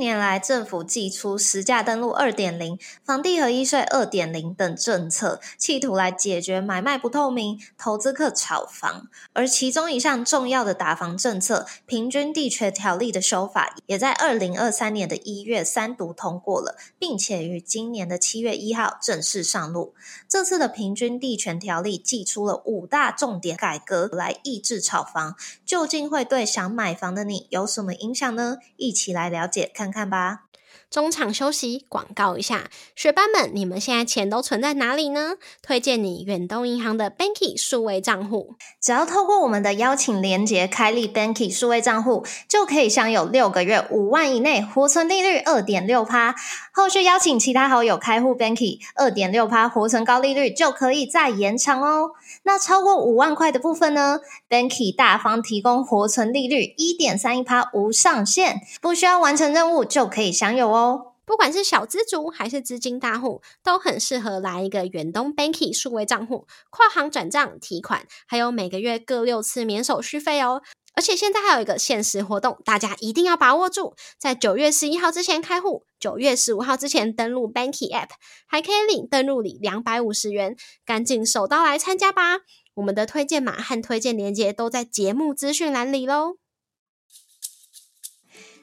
年来，政府祭出实价登录二点零、房地合一税二点零等政策，企图来解决买卖不透明、投资客炒房。而其中一项重要的打房政策——平均地权条例的修法，也在二零二三年的一月三读通过了，并且于今年的七月一号正式上路。这次的平均地权条例寄出了五大重点改革，来抑制炒房。究竟会对想买房的你有什么影响呢？一起来了解。看看吧。中场休息，广告一下，学班们，你们现在钱都存在哪里呢？推荐你远东银行的 Banky 数位账户，只要透过我们的邀请连接开立 Banky 数位账户，就可以享有六个月五万以内活存利率二点六趴。后续邀请其他好友开户 Banky，二点六趴活存高利率就可以再延长哦。那超过五万块的部分呢？Banky 大方提供活存利率一点三一趴无上限，不需要完成任务就可以享有哦。不管是小资族还是资金大户，都很适合来一个远东 Banky 数位账户，跨行转账、提款，还有每个月各六次免手续费哦。而且现在还有一个限时活动，大家一定要把握住，在九月十一号之前开户，九月十五号之前登录 Banky App，还可以领登录礼两百五十元，赶紧手刀来参加吧！我们的推荐码和推荐链接都在节目资讯栏里喽。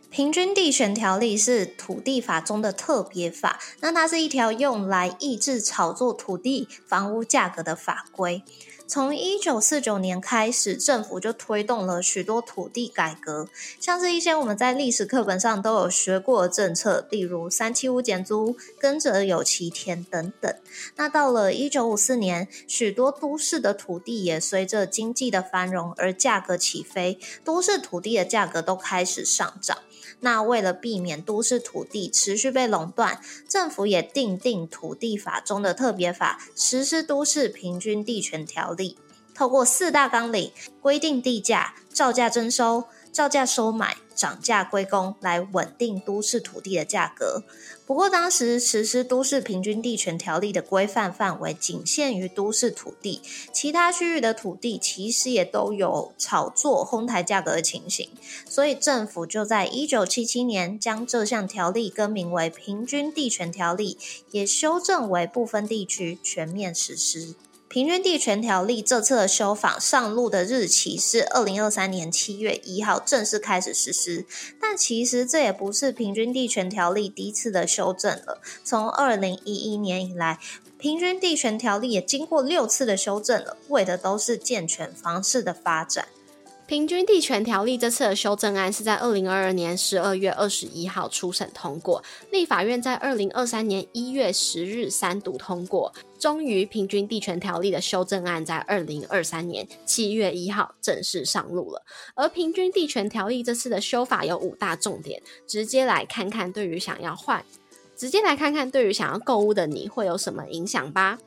平均地权条例是土地法中的特别法，那它是一条用来抑制炒作土地、房屋价格的法规。从一九四九年开始，政府就推动了许多土地改革，像是一些我们在历史课本上都有学过的政策，例如三七五减租、耕者有其田等等。那到了一九五四年，许多都市的土地也随着经济的繁荣而价格起飞，都市土地的价格都开始上涨。那为了避免都市土地持续被垄断，政府也订定土地法中的特别法，实施都市平均地权条，透过四大纲领规定地价、照价征收。照价收买、涨价归公，来稳定都市土地的价格。不过，当时实施都市平均地权条例的规范范围仅限于都市土地，其他区域的土地其实也都有炒作、哄抬价格的情形。所以，政府就在一九七七年将这项条例更名为平均地权条例，也修正为部分地区全面实施。平均地权条例这次的修法上路的日期是二零二三年七月一号正式开始实施，但其实这也不是平均地权条例第一次的修正了。从二零一一年以来，平均地权条例也经过六次的修正了，为的都是健全房市的发展。平均地权条例这次的修正案是在二零二二年十二月二十一号初审通过，立法院在二零二三年一月十日三读通过，终于平均地权条例的修正案在二零二三年七月一号正式上路了。而平均地权条例这次的修法有五大重点，直接来看看对于想要换，直接来看看对于想要购物的你会有什么影响吧。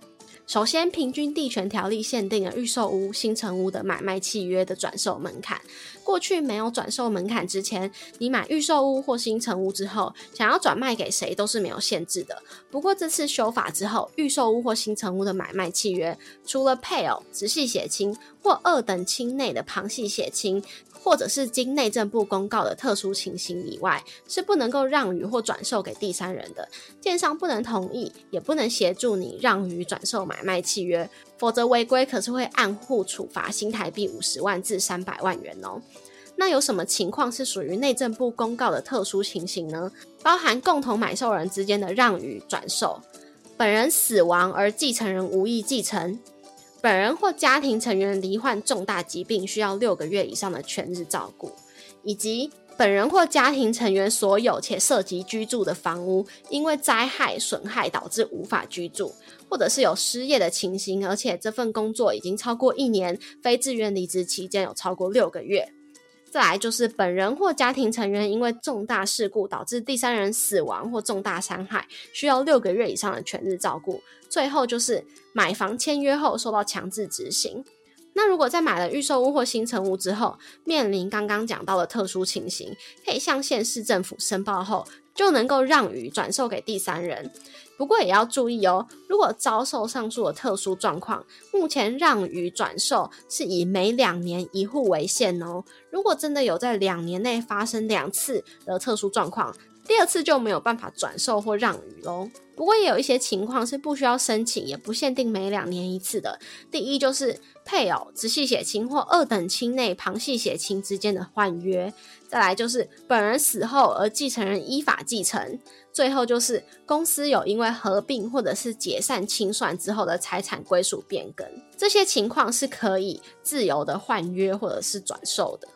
首先，平均地权条例限定了预售屋、新城屋的买卖契约的转售门槛。过去没有转售门槛之前，你买预售屋或新城屋之后，想要转卖给谁都是没有限制的。不过这次修法之后，预售屋或新城屋的买卖契约，除了配偶、直系血亲或二等亲内的旁系血亲。或者是经内政部公告的特殊情形以外，是不能够让与或转售给第三人的。建商不能同意，也不能协助你让与转售买买卖契约，否则违规可是会按户处罚新台币五十万至三百万元哦。那有什么情况是属于内政部公告的特殊情形呢？包含共同买受人之间的让与转售，本人死亡而继承人无意继承。本人或家庭成员罹患重大疾病，需要六个月以上的全日照顾，以及本人或家庭成员所有且涉及居住的房屋，因为灾害损害导致无法居住，或者是有失业的情形，而且这份工作已经超过一年，非自愿离职期间有超过六个月。再来就是本人或家庭成员因为重大事故导致第三人死亡或重大伤害，需要六个月以上的全日照顾。最后就是买房签约后受到强制执行。那如果在买了预售屋或新成屋之后，面临刚刚讲到的特殊情形，可以向县市政府申报后，就能够让与转售给第三人。不过也要注意哦，如果遭受上述的特殊状况，目前让与转售是以每两年一户为限哦。如果真的有在两年内发生两次的特殊状况，第二次就没有办法转售或让与喽。不过也有一些情况是不需要申请，也不限定每两年一次的。第一就是配偶、直系血亲或二等亲内旁系血亲之间的换约；再来就是本人死后而继承人依法继承；最后就是公司有因为合并或者是解散清算之后的财产归属变更。这些情况是可以自由的换约或者是转售的。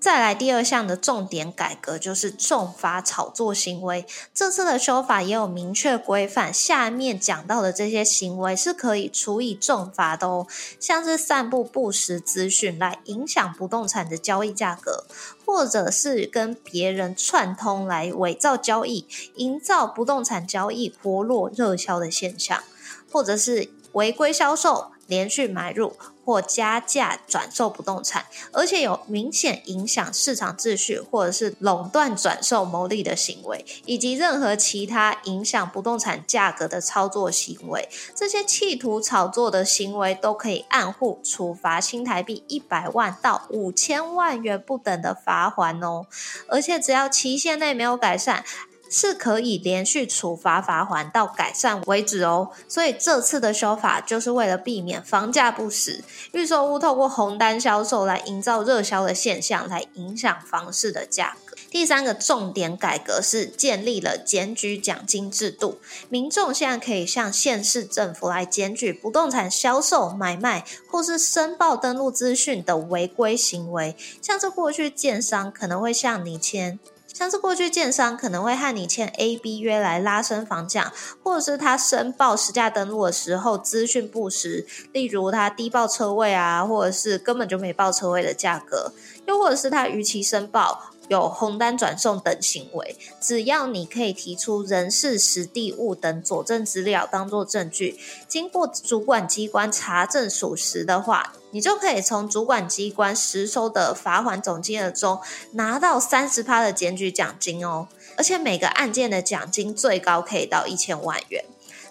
再来第二项的重点改革就是重罚炒作行为。这次的修法也有明确规范，下面讲到的这些行为是可以处以重罚的哦。像是散布不实资讯来影响不动产的交易价格，或者是跟别人串通来伪造交易，营造不动产交易活络热销的现象，或者是违规销售。连续买入或加价转售不动产，而且有明显影响市场秩序或者是垄断转售牟利的行为，以及任何其他影响不动产价格的操作行为，这些企图炒作的行为都可以按户处罚新台币一百万到五千万元不等的罚款哦，而且只要期限内没有改善。是可以连续处罚罚还到改善为止哦，所以这次的修法就是为了避免房价不实，预售屋透过红单销售来营造热销的现象，来影响房市的价格。第三个重点改革是建立了检举奖金制度，民众现在可以向县市政府来检举不动产销售、买卖或是申报登录资讯的违规行为，像是过去建商可能会向你签。像是过去建商可能会和你签 A、B 约来拉升房价，或者是他申报实价登录的时候资讯不实，例如他低报车位啊，或者是根本就没报车位的价格，又或者是他逾期申报。有红单转送等行为，只要你可以提出人事、实地物等佐证资料当做证据，经过主管机关查证属实的话，你就可以从主管机关实收的罚款总金额中拿到三十趴的检举奖金哦。而且每个案件的奖金最高可以到一千万元。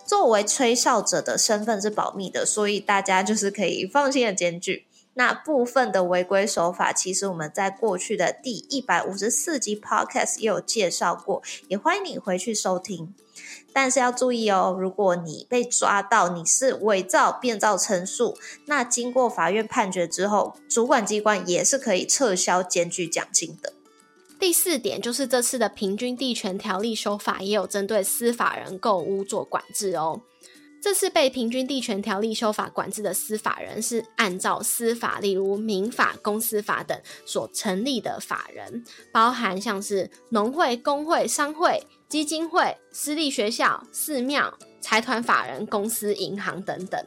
作为吹哨者的身份是保密的，所以大家就是可以放心的检举。那部分的违规手法，其实我们在过去的第一百五十四集 Podcast 也有介绍过，也欢迎你回去收听。但是要注意哦，如果你被抓到你是伪造、变造陈述，那经过法院判决之后，主管机关也是可以撤销检举奖金的。第四点就是这次的平均地权条例修法，也有针对司法人购屋做管制哦。这次被平均地权条例修法管制的司法人，是按照司法，例如民法、公司法等所成立的法人，包含像是农会、工会、商会、基金会、私立学校、寺庙、财团法人、公司、银行等等。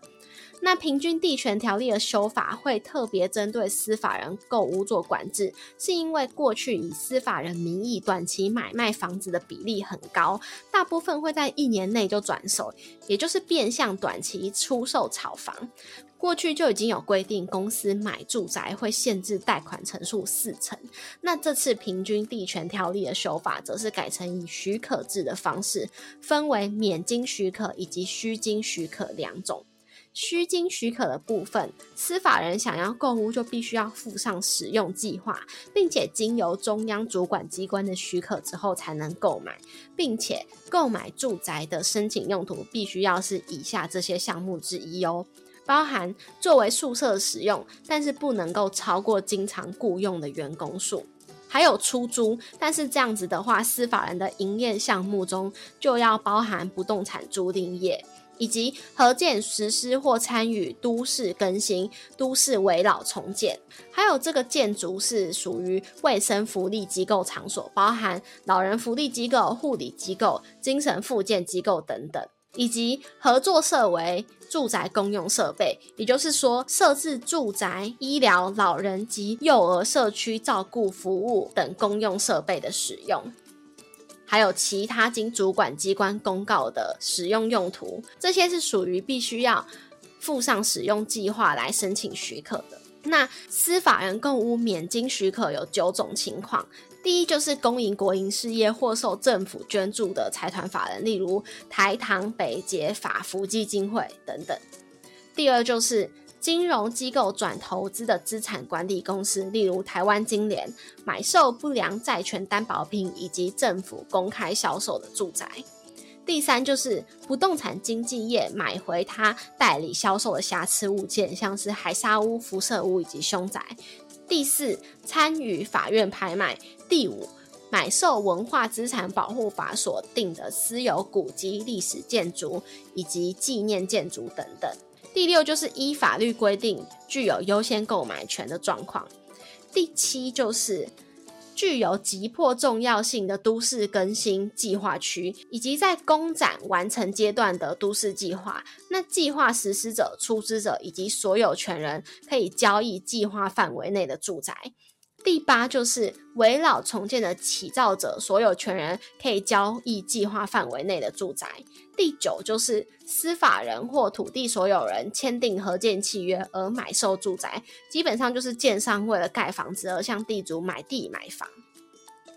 那平均地权条例的修法会特别针对司法人购屋做管制，是因为过去以司法人名义短期买卖房子的比例很高，大部分会在一年内就转手，也就是变相短期出售炒房。过去就已经有规定，公司买住宅会限制贷款成数四成。那这次平均地权条例的修法，则是改成以许可制的方式，分为免经许可以及虚经许可两种。需经许可的部分，司法人想要购屋就必须要附上使用计划，并且经由中央主管机关的许可之后才能购买，并且购买住宅的申请用途必须要是以下这些项目之一哦，包含作为宿舍使用，但是不能够超过经常雇用的员工数，还有出租，但是这样子的话，司法人的营业项目中就要包含不动产租赁业。以及合建实施或参与都市更新、都市围老重建，还有这个建筑是属于卫生福利机构场所，包含老人福利机构、护理机构、精神复健机构等等，以及合作设为住宅公用设备，也就是说设置住宅、医疗、老人及幼儿社区照顾服务等公用设备的使用。还有其他经主管机关公告的使用用途，这些是属于必须要附上使用计划来申请许可的。那司法人购屋免经许可有九种情况，第一就是公营国营事业或受政府捐助的财团法人，例如台糖、北捷、法福基金会等等；第二就是金融机构转投资的资产管理公司，例如台湾金联买受不良债权担保品以及政府公开销售的住宅。第三就是不动产经纪业买回他代理销售的瑕疵物件，像是海沙屋、辐射屋以及凶宅。第四，参与法院拍卖。第五，买受文化资产保护法所定的私有古迹、历史建筑以及纪念建筑等等。第六，就是依法律规定具有优先购买权的状况。第七，就是。具有急迫重要性的都市更新计划区，以及在公展完成阶段的都市计划，那计划实施者、出资者以及所有权人可以交易计划范围内的住宅。第八就是围绕重建的起造者、所有权人可以交易计划范围内的住宅。第九就是司法人或土地所有人签订合建契约而买受住宅，基本上就是建商为了盖房子而向地主买地买房。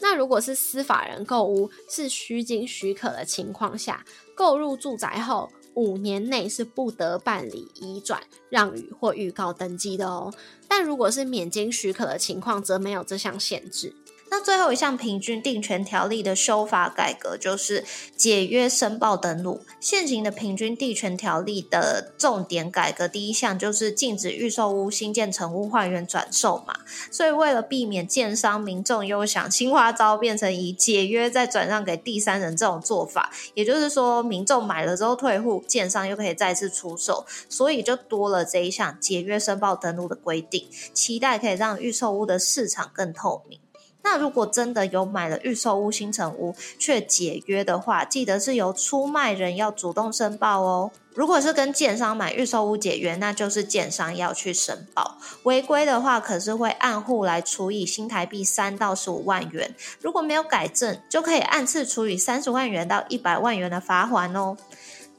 那如果是司法人购屋是虚经许可的情况下，购入住宅后。五年内是不得办理移转、让与或预告登记的哦。但如果是免经许可的情况，则没有这项限制。那最后一项平均定权条例的修法改革，就是解约申报登录。现行的平均地权条例的重点改革，第一项就是禁止预售屋新建成屋换原转售嘛。所以为了避免建商民众又想青花招变成以解约再转让给第三人这种做法，也就是说民众买了之后退户，建商又可以再次出售，所以就多了这一项解约申报登录的规定，期待可以让预售屋的市场更透明。那如果真的有买了预售屋、新城屋却解约的话，记得是由出卖人要主动申报哦。如果是跟建商买预售屋解约，那就是建商要去申报。违规的话，可是会按户来处以新台币三到十五万元。如果没有改正，就可以按次处以三十万元到一百万元的罚款哦。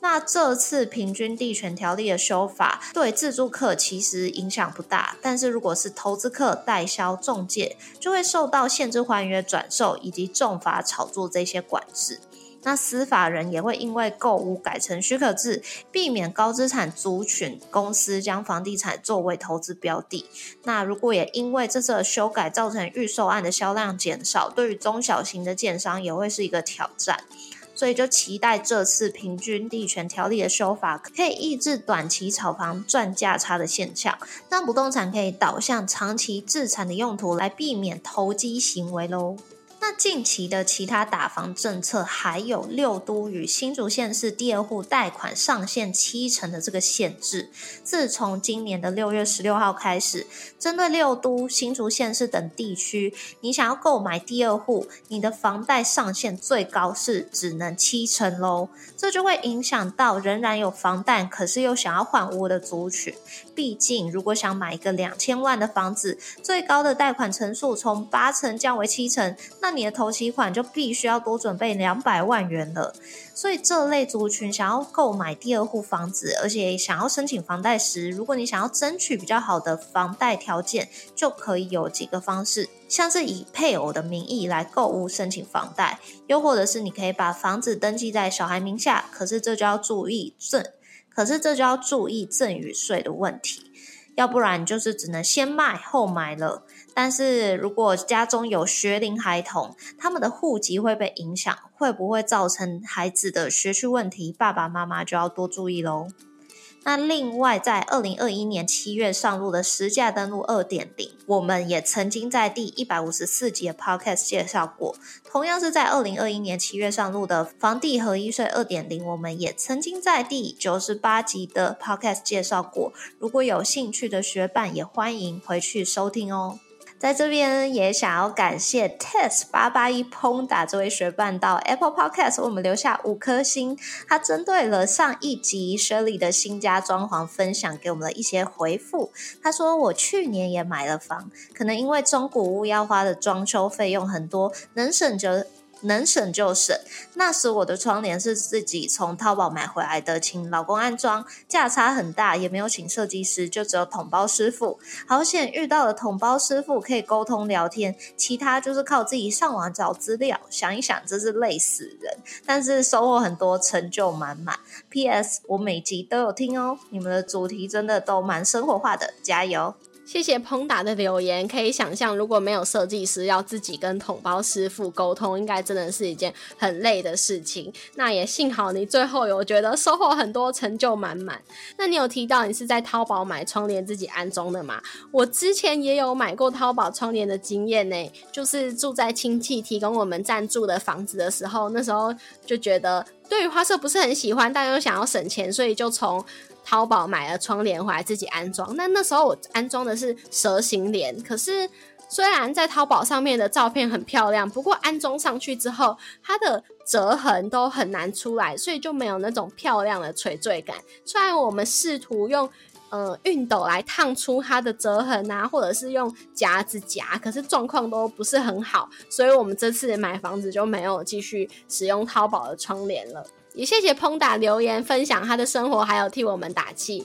那这次平均地权条例的修法对自住客其实影响不大，但是如果是投资客、代销、中介，就会受到限制还原、转售以及重罚炒作这些管制。那司法人也会因为购物改成许可制，避免高资产族群公司将房地产作为投资标的。那如果也因为这次的修改造成预售案的销量减少，对于中小型的建商也会是一个挑战。所以就期待这次平均地权条例的修法，可以抑制短期炒房赚价差的现象，让不动产可以导向长期自产的用途，来避免投机行为喽。那近期的其他打房政策，还有六都与新竹县市第二户贷款上限七成的这个限制。自从今年的六月十六号开始，针对六都、新竹县市等地区，你想要购买第二户，你的房贷上限最高是只能七成喽。这就会影响到仍然有房贷，可是又想要换屋的族群。毕竟，如果想买一个两千万的房子，最高的贷款成数从八成降为七成，那你的头期款就必须要多准备两百万元了。所以，这类族群想要购买第二户房子，而且想要申请房贷时，如果你想要争取比较好的房贷条件，就可以有几个方式。像是以配偶的名义来购物申请房贷，又或者是你可以把房子登记在小孩名下，可是这就要注意赠，可是这就要注意赠与税的问题，要不然就是只能先卖后买了。但是如果家中有学龄孩童，他们的户籍会被影响，会不会造成孩子的学区问题？爸爸妈妈就要多注意喽。那另外，在二零二一年七月上路的实价登录二点零，我们也曾经在第一百五十四集的 Podcast 介绍过。同样是在二零二一年七月上路的房地合一税二点零，我们也曾经在第九十八集的 Podcast 介绍过。如果有兴趣的学伴，也欢迎回去收听哦。在这边也想要感谢 Test 八八一 Ponda 这位学伴到 Apple Podcast 为我们留下五颗星。他针对了上一集 Shirley 的新家装潢分享，给我们的一些回复。他说：“我去年也买了房，可能因为中古屋要花的装修费用很多，能省则。”能省就省。那时我的窗帘是自己从淘宝买回来的，请老公安装，价差很大，也没有请设计师，就只有统包师傅。好险遇到了统包师傅，可以沟通聊天，其他就是靠自己上网找资料。想一想，真是累死人，但是收获很多，成就满满。P.S. 我每集都有听哦，你们的主题真的都蛮生活化的，加油！谢谢彭达的留言，可以想象，如果没有设计师，要自己跟桶包师傅沟通，应该真的是一件很累的事情。那也幸好你最后有觉得收获很多，成就满满。那你有提到你是在淘宝买窗帘自己安装的吗？我之前也有买过淘宝窗帘的经验呢，就是住在亲戚提供我们暂住的房子的时候，那时候就觉得对于花色不是很喜欢，但又想要省钱，所以就从。淘宝买了窗帘回来自己安装，那那时候我安装的是蛇形帘，可是虽然在淘宝上面的照片很漂亮，不过安装上去之后，它的折痕都很难出来，所以就没有那种漂亮的垂坠感。虽然我们试图用呃熨斗来烫出它的折痕啊，或者是用夹子夹，可是状况都不是很好，所以我们这次买房子就没有继续使用淘宝的窗帘了。也谢谢碰达留言分享他的生活，还有替我们打气。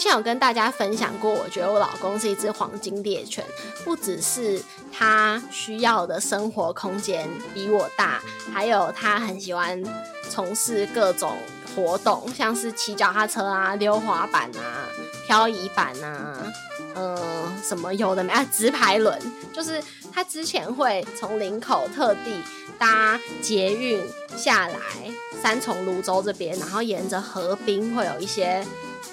之前有跟大家分享过，我觉得我老公是一只黄金猎犬，不只是他需要的生活空间比我大，还有他很喜欢从事各种活动，像是骑脚踏车啊、溜滑板啊、漂移板啊，嗯，什么有的没啊，直排轮，就是他之前会从林口特地搭捷运下来三重泸州这边，然后沿着河滨会有一些。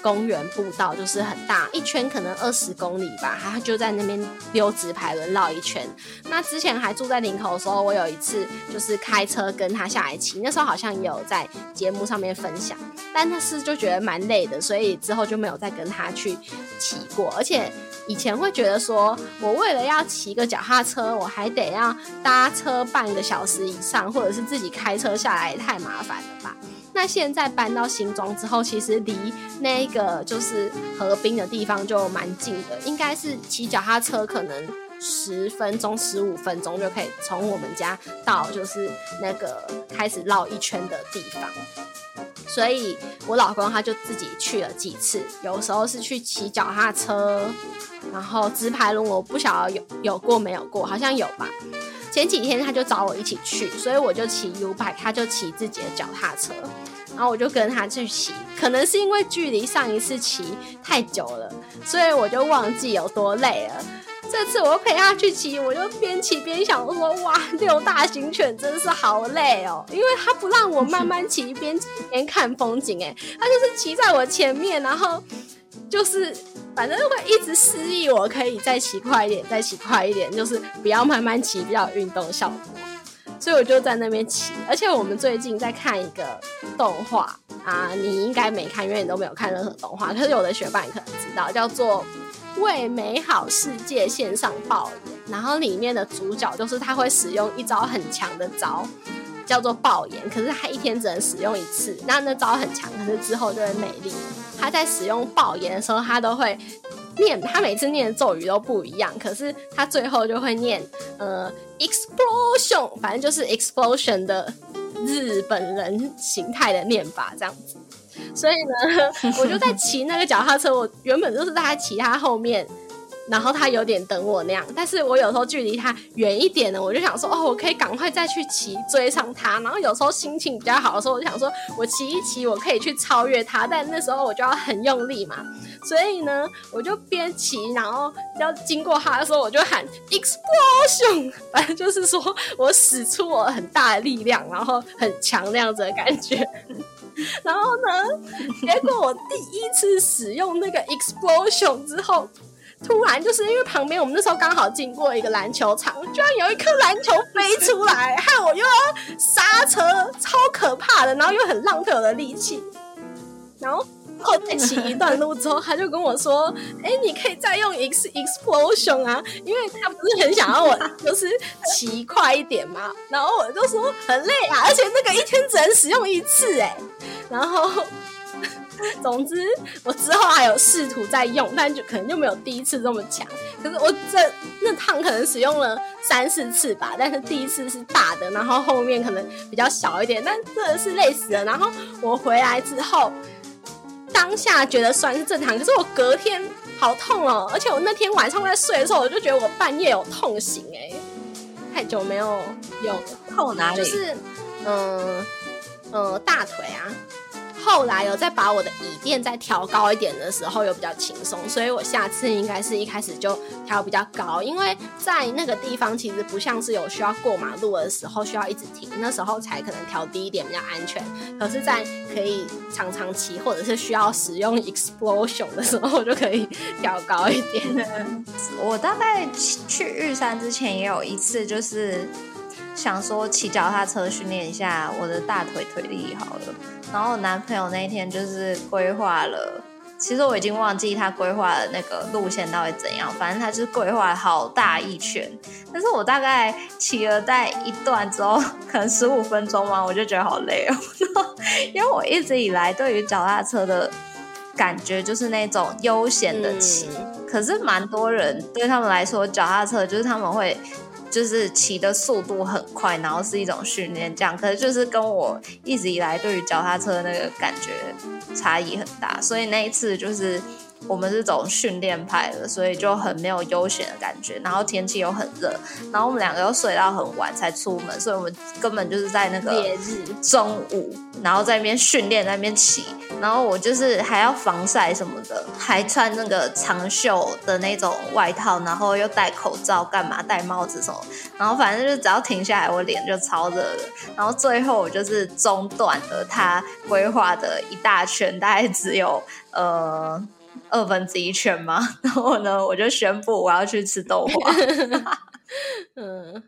公园步道就是很大，一圈可能二十公里吧，他就在那边溜直排轮绕一圈。那之前还住在林口的时候，我有一次就是开车跟他下来骑，那时候好像也有在节目上面分享，但那是就觉得蛮累的，所以之后就没有再跟他去骑过。而且以前会觉得说，我为了要骑个脚踏车，我还得要搭车半个小时以上，或者是自己开车下来，太麻烦了吧。那现在搬到新庄之后，其实离那个就是河滨的地方就蛮近的，应该是骑脚踏车可能十分钟、十五分钟就可以从我们家到就是那个开始绕一圈的地方。所以我老公他就自己去了几次，有时候是去骑脚踏车，然后直排轮我不晓得有有过没有过，好像有吧。前几天他就找我一起去，所以我就骑 U bike，他就骑自己的脚踏车，然后我就跟他去骑。可能是因为距离上一次骑太久了，所以我就忘记有多累了。这次我陪他去骑，我就边骑边想说：哇，这种大型犬真是好累哦，因为他不让我慢慢骑，边骑边看风景，哎，他就是骑在我前面，然后就是。反正会一直示意我可以再骑快一点，再骑快一点，就是不要慢慢骑，比较运动效果。所以我就在那边骑。而且我们最近在看一个动画啊，你应该没看，因为你都没有看任何动画。可是有的学霸你可能知道，叫做《为美好世界献上爆眼》，然后里面的主角就是他会使用一招很强的招，叫做爆眼。可是他一天只能使用一次，那那招很强，可是之后就会美丽。他在使用爆炎的时候，他都会念，他每次念的咒语都不一样，可是他最后就会念呃 explosion，反正就是 explosion 的日本人形态的念法这样子。所以呢，我就在骑那个脚踏车，我原本就是在他骑他后面然后他有点等我那样，但是我有时候距离他远一点呢，我就想说，哦，我可以赶快再去骑追上他。然后有时候心情比较好的时候，我就想说我骑一骑，我可以去超越他。但那时候我就要很用力嘛，所以呢，我就边骑，然后要经过他的时候，我就喊 explosion，反正就是说我使出我很大的力量，然后很强那样子的感觉。然后呢，结果我第一次使用那个 explosion 之后。突然就是因为旁边我们那时候刚好经过一个篮球场，居然有一颗篮球飞出来，害我又要刹车，超可怕的，然后又很浪费我的力气。然后后再骑一段路之后，他就跟我说：“哎，你可以再用 X Explosion 啊，因为他不是很想要我就是骑快一点嘛。”然后我就说很累啊，而且那个一天只能使用一次哎，然后。总之，我之后还有试图在用，但就可能就没有第一次这么强。可是我这那趟可能使用了三四次吧，但是第一次是大的，然后后面可能比较小一点，但真的是累死了。然后我回来之后，当下觉得酸是正常，可是我隔天好痛哦，而且我那天晚上在睡的时候，我就觉得我半夜有痛醒，哎，太久没有有痛哪里？就是嗯嗯大腿啊。后来有再把我的椅垫再调高一点的时候，又比较轻松，所以我下次应该是一开始就调比较高，因为在那个地方其实不像是有需要过马路的时候需要一直停，那时候才可能调低一点比较安全。可是，在可以常常骑或者是需要使用 explosion 的时候，就可以调高一点。我大概去玉山之前也有一次，就是想说骑脚踏车训练一下我的大腿腿力好了。然后我男朋友那一天就是规划了，其实我已经忘记他规划的那个路线到底怎样，反正他就是规划好大一圈。但是我大概骑了在一段之后，可能十五分钟嘛，我就觉得好累哦。因为我一直以来对于脚踏车的感觉就是那种悠闲的骑，可是蛮多人对他们来说，脚踏车就是他们会。就是骑的速度很快，然后是一种训练，这样，可是就是跟我一直以来对于脚踏车的那个感觉差异很大，所以那一次就是。我们是走训练派的，所以就很没有悠闲的感觉。然后天气又很热，然后我们两个又睡到很晚才出门，所以我们根本就是在那个烈日中午，然后在那边训练，在那边骑。然后我就是还要防晒什么的，还穿那个长袖的那种外套，然后又戴口罩，干嘛戴帽子什么。然后反正就只要停下来，我脸就超热的。然后最后我就是中断了他规划的一大圈，大概只有 呃。二分之一圈吗？然后呢，我就宣布我要去吃豆花。嗯，